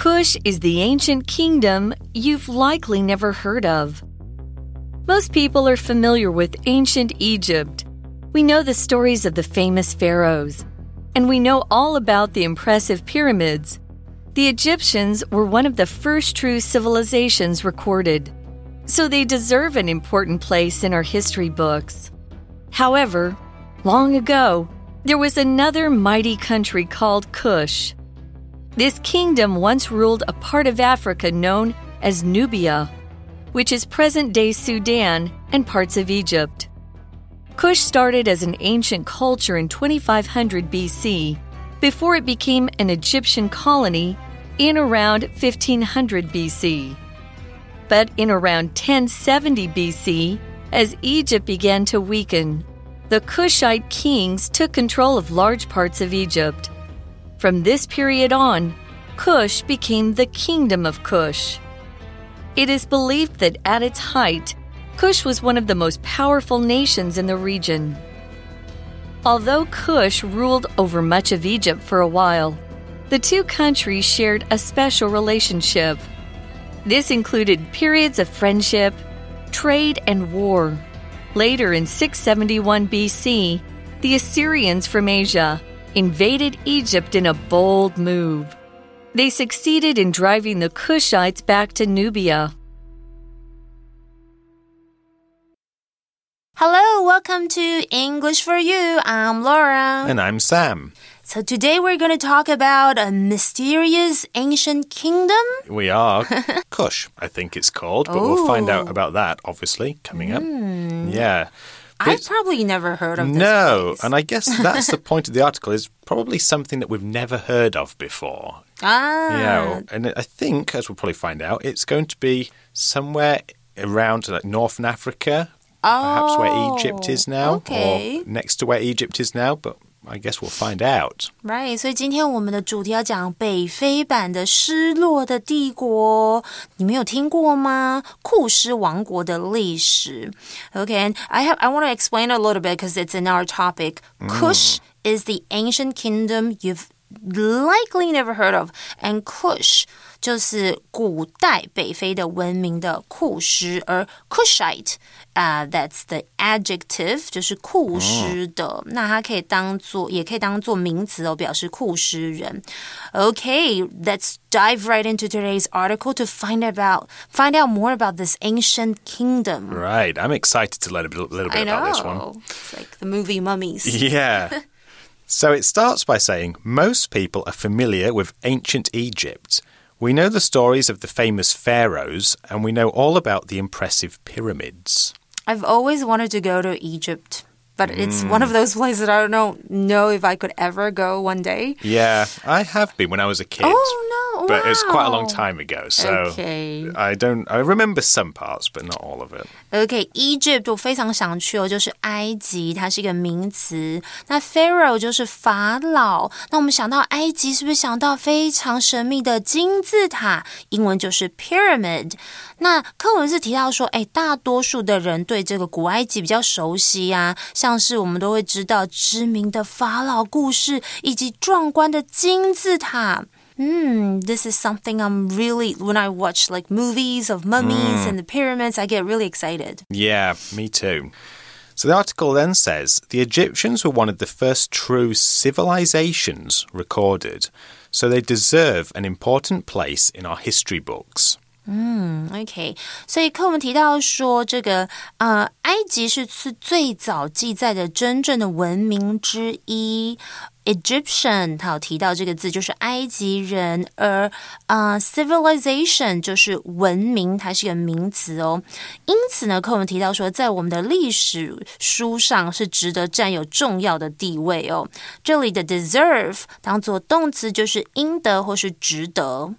Kush is the ancient kingdom you've likely never heard of. Most people are familiar with ancient Egypt. We know the stories of the famous pharaohs, and we know all about the impressive pyramids. The Egyptians were one of the first true civilizations recorded, so they deserve an important place in our history books. However, long ago, there was another mighty country called Kush. This kingdom once ruled a part of Africa known as Nubia, which is present day Sudan and parts of Egypt. Kush started as an ancient culture in 2500 BC before it became an Egyptian colony in around 1500 BC. But in around 1070 BC, as Egypt began to weaken, the Kushite kings took control of large parts of Egypt. From this period on, Kush became the Kingdom of Kush. It is believed that at its height, Kush was one of the most powerful nations in the region. Although Kush ruled over much of Egypt for a while, the two countries shared a special relationship. This included periods of friendship, trade, and war. Later in 671 BC, the Assyrians from Asia invaded Egypt in a bold move. They succeeded in driving the Kushites back to Nubia. Hello, welcome to English for You. I'm Laura. And I'm Sam. So today we're going to talk about a mysterious ancient kingdom. We are Kush, I think it's called, but we'll find out about that obviously coming up. Hmm. Yeah. I've probably never heard of this No, place. and I guess that's the point of the article is probably something that we've never heard of before. ah, Yeah, and I think, as we'll probably find out, it's going to be somewhere around like Northern Africa, perhaps where Egypt is now, Oh, okay. or next to where Egypt is now. But I guess we'll find out. Right，所以今天我们的主题要讲北非版的失落的帝国，你们有听过吗？库斯王国的历史。Okay, and I have I want to explain a little bit because it's in our topic. Kush is the ancient kingdom you've likely never heard of, and Kush 就是古代北非的文明的库什，而 Kushite 啊、uh,，that's the adjective，就是库什的。哦、那它可以当做，也可以当做名词哦，表示库什人。Okay，let's dive right into today's article to find about find out more about this ancient kingdom. Right, I'm excited to learn a little bit about this one. It's like the movie Mummies. Yeah. so it starts by saying most people are familiar with ancient Egypt. We know the stories of the famous pharaohs, and we know all about the impressive pyramids. I've always wanted to go to Egypt, but it's one of mm. those places that I don't know if I could ever go one day. Yeah, I have been when I was a kid. Oh no! But it's quite a long wow. time ago, so Okay. I don't. I remember some parts, but not all of it. OK, Egypt 我非常想去哦，就是埃及，它是一个名词。那 Pharaoh 就是法老。那我们想到埃及，是不是想到非常神秘的金字塔？英文就是 pyramid。那课文是提到说，哎，大多数的人对这个古埃及比较熟悉啊，像是我们都会知道知名的法老故事以及壮观的金字塔。 Hmm, this is something I'm really when I watch like movies of mummies and the pyramids, I get really excited. Yeah, me too. So the article then says the Egyptians were one of the first true civilizations recorded, so they deserve an important place in our history books. OK，所以课文提到说，这个呃，埃及是是最早记载的真正的文明之一。 Egyptian，它有提到这个字，就是埃及人，而呃，civilization 就是文明，它是一个名词哦。因此呢，课文提到说，在我们的历史书上是值得占有重要的地位哦。这里的 deserve 当做动词，就是应得或是值得。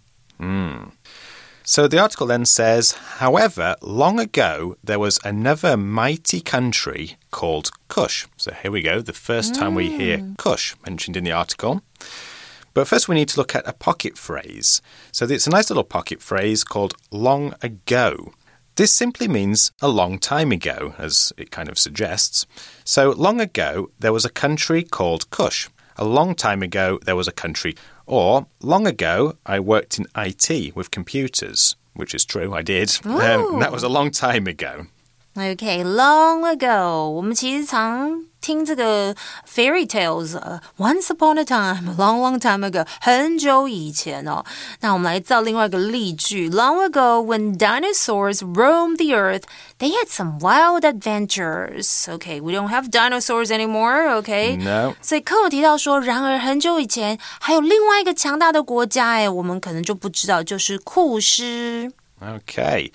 So the article then says, however, long ago there was another mighty country called Kush. So here we go, the first time we hear Kush mentioned in the article. But first we need to look at a pocket phrase. So it's a nice little pocket phrase called long ago. This simply means a long time ago, as it kind of suggests. So long ago there was a country called Kush. A long time ago, there was a country. Or, long ago, I worked in IT with computers, which is true, I did. Um, that was a long time ago. Okay, long ago，我们其实常听这个 fairy tales，呃，Once upon a time, long long time ago，很久以前哦。那我们来造另外一个例句：Long ago, when dinosaurs roamed the earth, they had some wild adventures. Okay, we don't have dinosaurs anymore. Okay, No. 所以课文提到说，然而很久以前还有另外一个强大的国家，哎，我们可能就不知道，就是库斯。 Okay.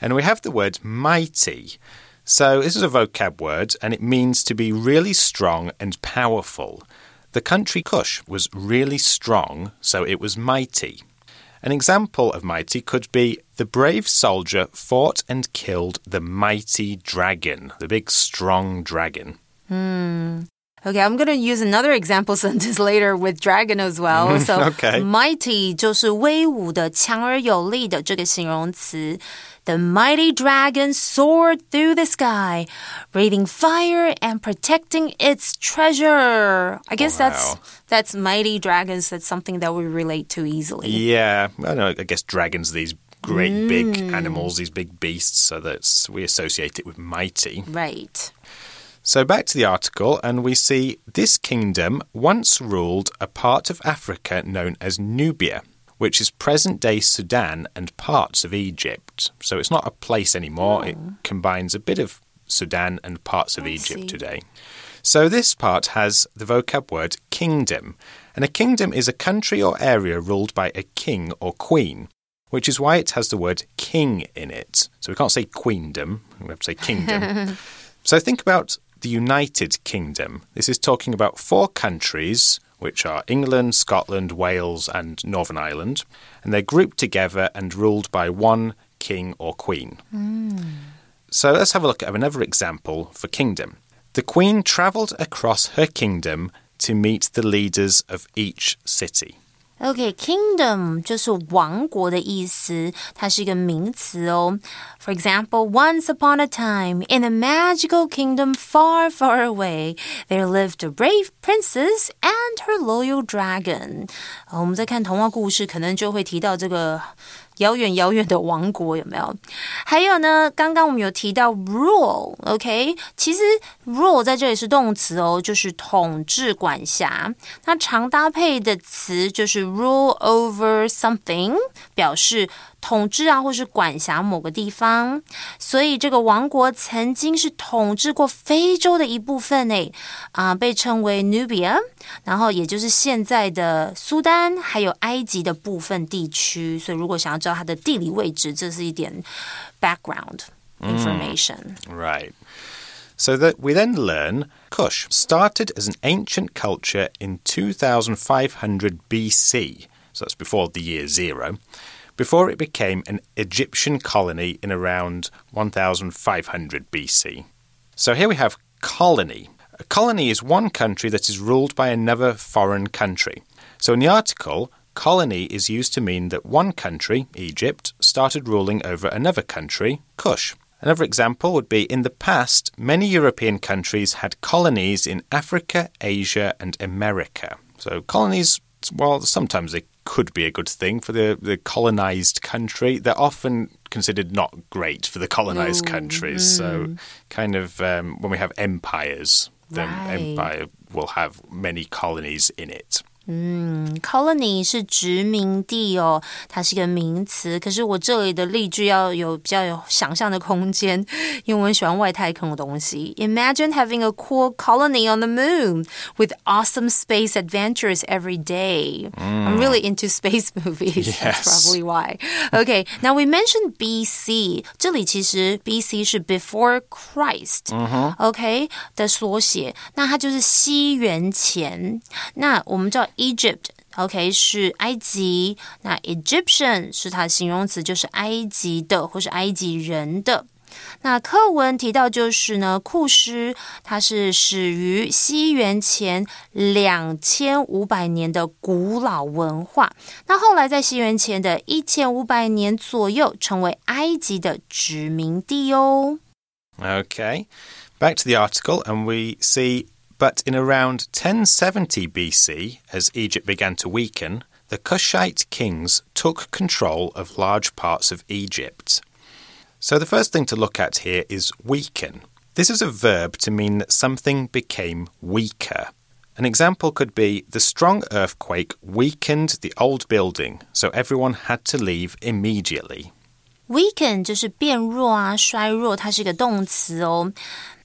And we have the word mighty. So this is a vocab word and it means to be really strong and powerful. The country Kush was really strong, so it was mighty. An example of mighty could be the brave soldier fought and killed the mighty dragon, the big strong dragon. Hmm. Okay, I'm gonna use another example sentence later with dragon as well. So, Okay. mighty 就是威武的、强而有力的这个形容词。The mighty dragon soared through the sky, breathing fire and protecting its treasure. I guess that's Wow. that's mighty dragons. That's something that we relate to easily. Yeah, I know. I guess dragons, these great big animals, these big beasts, so that's we associate it with mighty. Right. So back to the article, and we see this kingdom once ruled a part of Africa known as Nubia, which is present day Sudan and parts of Egypt. So it's not a place anymore, it oh. combines a bit of Sudan and parts of I Egypt see. today. So this part has the vocab word kingdom, and a kingdom is a country or area ruled by a king or queen. Which is why it has the word king in it. So we can't say queendom, we have to say kingdom. So think about the United Kingdom. This is talking about four countries, which are England, Scotland, Wales, and Northern Ireland, and they're grouped together and ruled by one king or queen. Hmm. So let's have a look at another example for kingdom. The queen travelled across her kingdom to meet the leaders of each city. Okay, kingdom 就是王国的意思，它是一个名词哦。For example, once upon a time, in a magical kingdom far, far away, there lived a brave princess and her loyal dragon. 呃我们在看童话故事，可能就会提到这个 遥远遥远的王国，有没有？还有呢，刚刚我们有提到 rule，OK？、其实 rule 在这里是动词哦，就是统治、管辖。那常搭配的词就是 rule over something，表示统治啊，或是管辖某个地方。所以这个王国曾经是统治过非洲的一部分诶，啊、被称为 Nubia，然后也就是现在的苏丹还有埃及的部分地区。所以如果想要知道它的地理位置，这是一点 background information。Right. So that we then learn Kush started as an ancient culture in 2500 BC. So that's before the year zero. Before it became an Egyptian colony in around 1500 BC. So here we have colony. A colony is one country that is ruled by another foreign country. So in the article, colony is used to mean that one country, Egypt, started ruling over another country, Kush. Another example would be in the past, many European countries had colonies in Africa, Asia, and America. So colonies, well, sometimes they could be a good thing for the, the colonized country. They're often considered not great for the colonized countries. So, kind of um, when we have empires, the Right. empire will have many colonies in it. colony 是殖民地哦，它是一个名词。可是我这里的例句要有比较有想象的空间，因为我很喜欢外太空的东西。Imagine having a cool colony on the moon with awesome space adventures every day. I'm really into space movies. That's Yes. probably why. Okay, now we mentioned BC，这里其实 BC 是 before Christ。OK 的缩写，那它就是西元前。那我们知道 Egypt。OK，是埃及。那 Egyptian 是它的形容词，就是埃及的或是埃及人的。那课文提到就是呢，库斯它是始于西元前两千五百年的古老文化。那后来在西元前的一千五百年左右，成为埃及的殖民地哦。 Okay. Back to the article, and we see But in around 1070 BC, as Egypt began to weaken, the Kushite kings took control of large parts of Egypt. So the first thing to look at here is weaken. This is a verb to mean that something became weaker. An example could be the strong earthquake weakened the old building, so everyone had to leave immediately. Weaken 就是变弱啊，衰弱，它是一个动词哦。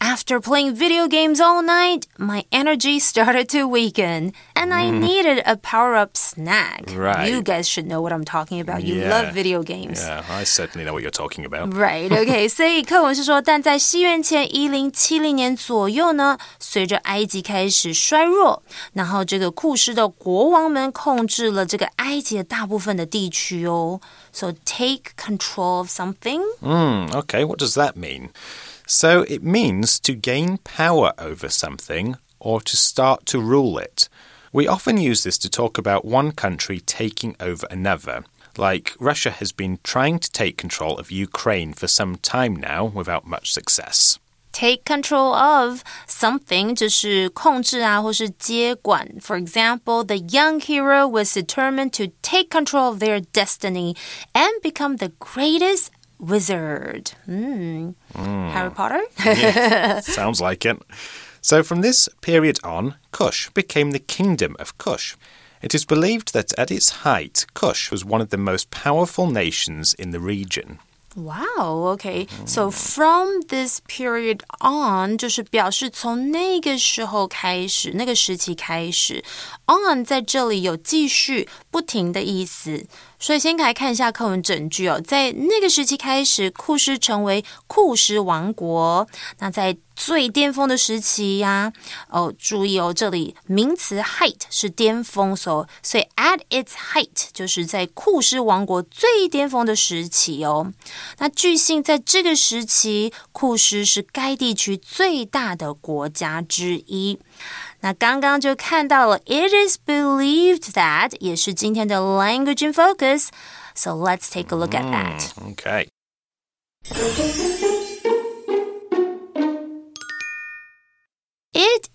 After playing video games all night, my energy started to weaken, and I mm. needed a power up snack. Right. You guys should know what I'm talking about. You yeah. love video games. Yeah, I certainly know what you're talking about. Right. Okay. 所以课文是说，但在西元前一零七零年左右呢，随着埃及开始衰弱，然后这个库斯的国王们控制了这个埃及的大部分的地区哦。So take control of something. Hmm. okay. What does that mean? So it means to gain power over something or to start to rule it. We often use this to talk about one country taking over another. Like Russia has been trying to take control of Ukraine for some time now without much success take control of something 就是控制啊，或是接管。For example, the young hero was determined to take control of their destiny and become the greatest wizard. Mm. Mm. Harry Potter? yeah, sounds like it. So, from this period on, Kush became the kingdom of Kush. It is believed that at its height, Kush was one of the most powerful nations in the region. Wow, okay. So from this period on，就是表示从那个时候开始，那个时期开始。 On 在这里有继续、不停的意思。所以先来看一下课文整句哦，在那个时期开始，库斯成为库斯王国。那在最巅峰的时期呀，哦，注意哦，这里名词 height 是巅峰，所所以 at its height 就是在库斯王国最巅峰的时期哦。那据信在这个时期，库斯是该地区最大的国家之一。那刚刚就看到了，It is believed that 也是今天的 language in focus。So let's take a look at that. Okay.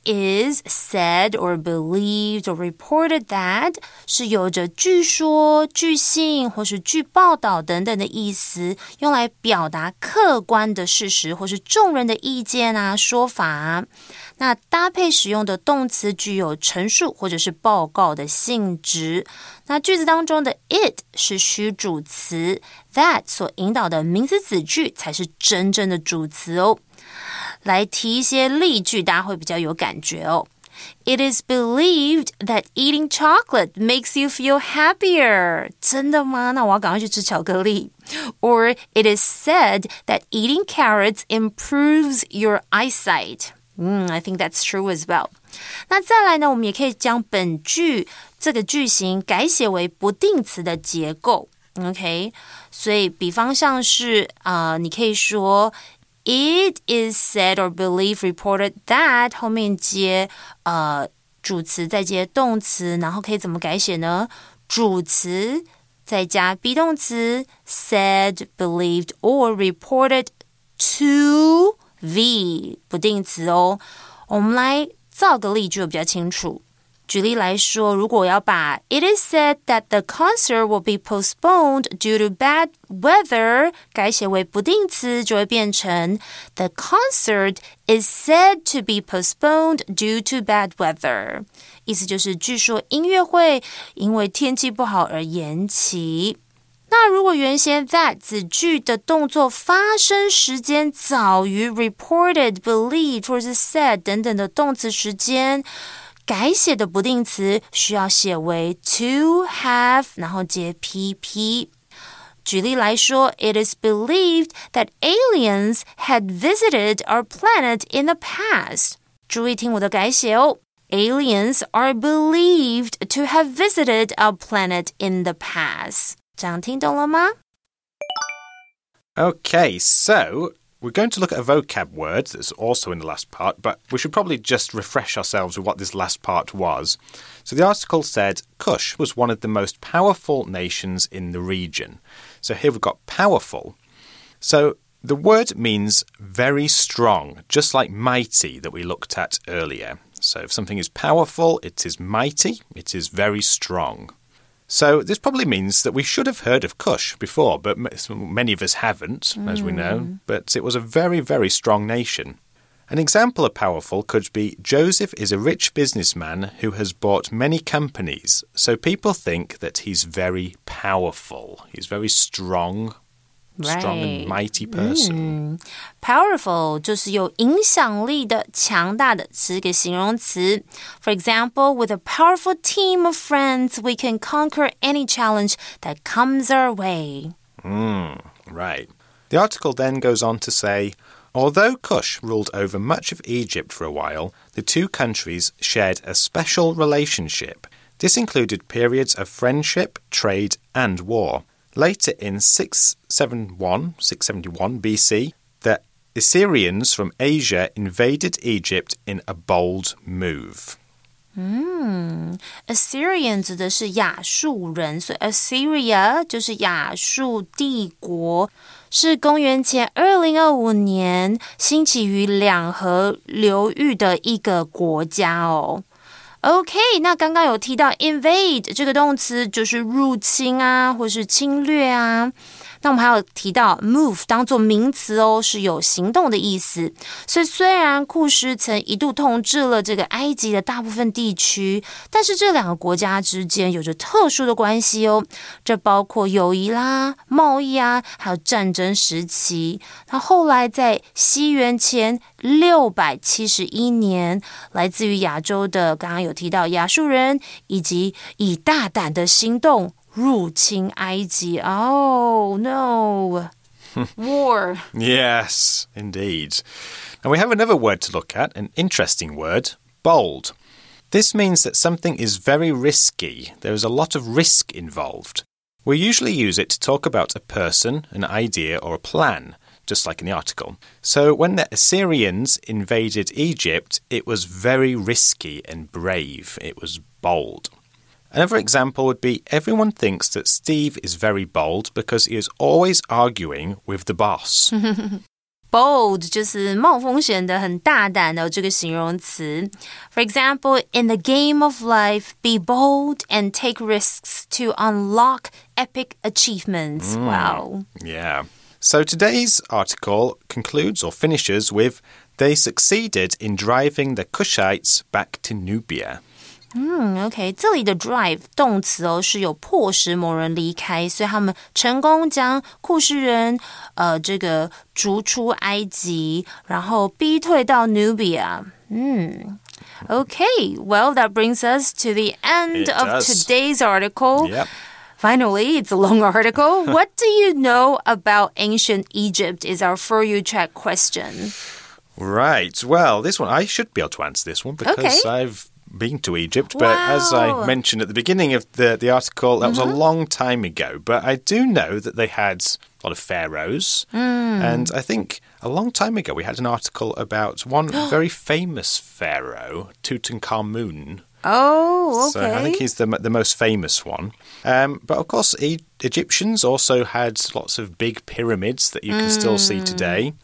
is said or believed or reported that 是有着据说、据信或是据报道等等的意思，用来表达客观的事实或是众人的意见啊、说法。那搭配使用的动词具有陈述或者是报告的性质。那句子当中的 it 是虚主词，that 所引导的名词子句才是真正的主词哦。 来提一些例句，大家会比较有感觉哦。It is believed that eating chocolate makes you feel happier. 真的吗？那我要赶快去吃巧克力。Or it is said that eating carrots improves your eyesight. 嗯，I think that's true as well. 那再来呢，我们也可以将本句这个句型改写为不定词的结构。OK，所以比方像是啊、呃，你可以说 It is said or believed reported that 后面接呃主词再接动词，然后可以怎么改写呢？主词再加 be 动词 said, believed or reported to v 不定词哦。我们来造个例句比较清楚。 举例来说，如果我要把 "It is said that the concert will be postponed due to bad weather" 改写为不定词，就会变成 "The concert is said to be postponed due to bad weather"。意思就是，据说音乐会因为天气不好而延期。那如果原先 that 子句的动作发生时间早于 reported、believed 或者是 said 等等的动词时间。 改写的不定词需要写为 to have，然后接 pp。举例来说，It is believed that aliens had visited our planet in the past。注意听我的改写哦。Aliens are believed to have visited our planet in the past。这样听懂了吗？Okay, so we're going to look at a vocab word that's also in the last part, but we should probably just refresh ourselves with what this last part was. So the article said Kush was one of the most powerful nations in the region. So here we've got powerful. So The word means very strong, just like mighty that we looked at earlier. So if something is powerful, it is mighty, it is very strong. So this probably means that we should have heard of Kush before, but many of us haven't, mm. as we know. Hmm. But it was a very, very strong nation. An example of powerful could be Joseph is a rich businessman who has bought many companies, so people think that he's very powerful. He's very strong, strong and mighty person. Mm. Powerful 就是有影响力的、强大的，是一个形容词。For example, with a powerful team of friends, we can conquer any challenge that comes our way. Mm, right. The article then goes on to say. Although Cush ruled over much of Egypt for a while, the two countries shared a special relationship. This included periods of friendship, trade, and war. Later in 671, 671 BC, the Assyrians from Asia invaded Egypt in a bold move. 嗯，Assyrian 指的是亚述人，所以 Assyria 就是亚述帝国，是公元前二零二五年兴起于两河流域的一个国家哦。 OK，那刚刚有提到 invade 这个动词，就是入侵啊，或是侵略啊。那我们还有提到 move 当做名词哦，是有行动的意思。所以虽然库什曾一度统治了这个埃及的大部分地区，但是这两个国家之间有着特殊的关系哦。这包括友谊啦、贸易啊，还有战争时期。那后来在西元前六百七十一年，来自于亚洲的刚刚有提到亚述人，以及以大胆的行动。入侵埃及. Oh no. War. yes, indeed. And we have another word to look at, an interesting word bold. This means that something is very risky. There is a lot of risk involved. We usually use it to talk about a person, an idea, or a plan, just like in the article. So when the Assyrians invaded Egypt, it was very risky and brave. It was bold. Another example would be everyone thinks that Steve is very bold because he is always arguing with the boss. Bold 就是冒风险的、很大胆的这个形容词。For example, in the game of life, be bold and take risks to unlock epic achievements. Mm, wow. Yeah. So today's article concludes or finishes with they succeeded in driving the Cushites back to Nubia. 嗯，OK，这里的 drive 动词哦是有迫使某人离开，所以他们成功将库什人呃这个逐出埃及，然后逼退到 Nubia。嗯，Okay, well that brings us to the end of today's article. Yep. Finally, it's a long article. what do you know about ancient Egypt? Is our for you check question. Right. Well, this one I should be able to answer this one because okay. I've been to Egypt, but wow. as I mentioned at the beginning of the, the article, that mm -hmm. was a mm-hmm. long time ago. But I do know that they had a lot of pharaohs. Mm. And I think a long time ago we had an article about one very famous pharaoh, Tutankhamun. Oh, okay. So I think he's the the most famous one. Um, but of course, e Egyptians also had lots of big pyramids that you can mm. still see mm. today.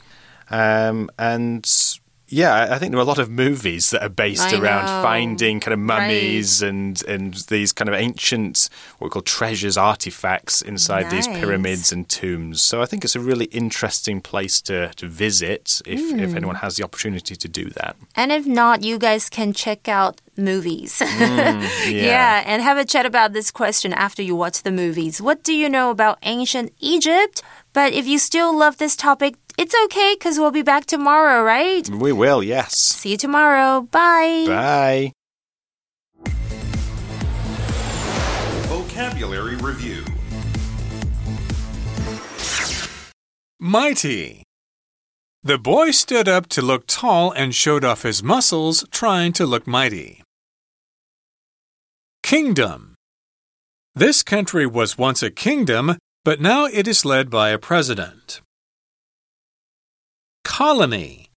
Um, and yeah, I think there are a lot of movies that are based I around know. finding kind of mummies right. and and these kind of ancient what we call treasures, artifacts inside nice. these pyramids and tombs. So I think it's a really interesting place to, to visit if, mm. if hmm. anyone has the opportunity to do that. And if not, you guys can check out movies. Mm, yeah. yeah, and have a chat about this question after you watch the movies. What do you know about ancient Egypt? But if you still love this topic, it's okay because we'll be back tomorrow, right? We will, yes. See you tomorrow. Bye. Bye. Vocabulary Review Mighty. The boy stood up to look tall and showed off his muscles, trying to look mighty. Kingdom. This country was once a kingdom, but now it is led by a president. Colony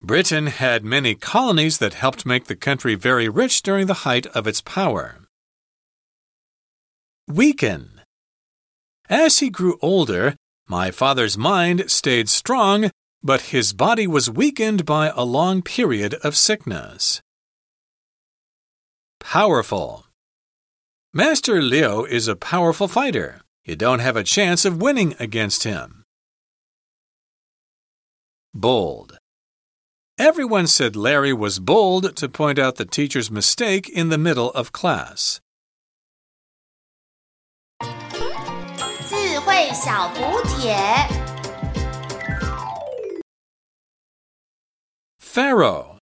Britain had many colonies that helped make the country very rich during the height of its power. Weaken As he grew older, My father's mind stayed strong, but his body was weakened by a long period of sickness. Powerful. Master Liu is a powerful fighter. You don't have a chance of winning against him. Bold. Everyone said Larry was bold to point out the teacher's mistake in the middle of class. Pharaoh.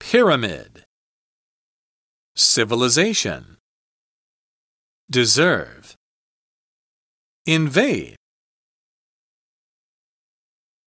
Pyramid. Civilization. Deserve. Invade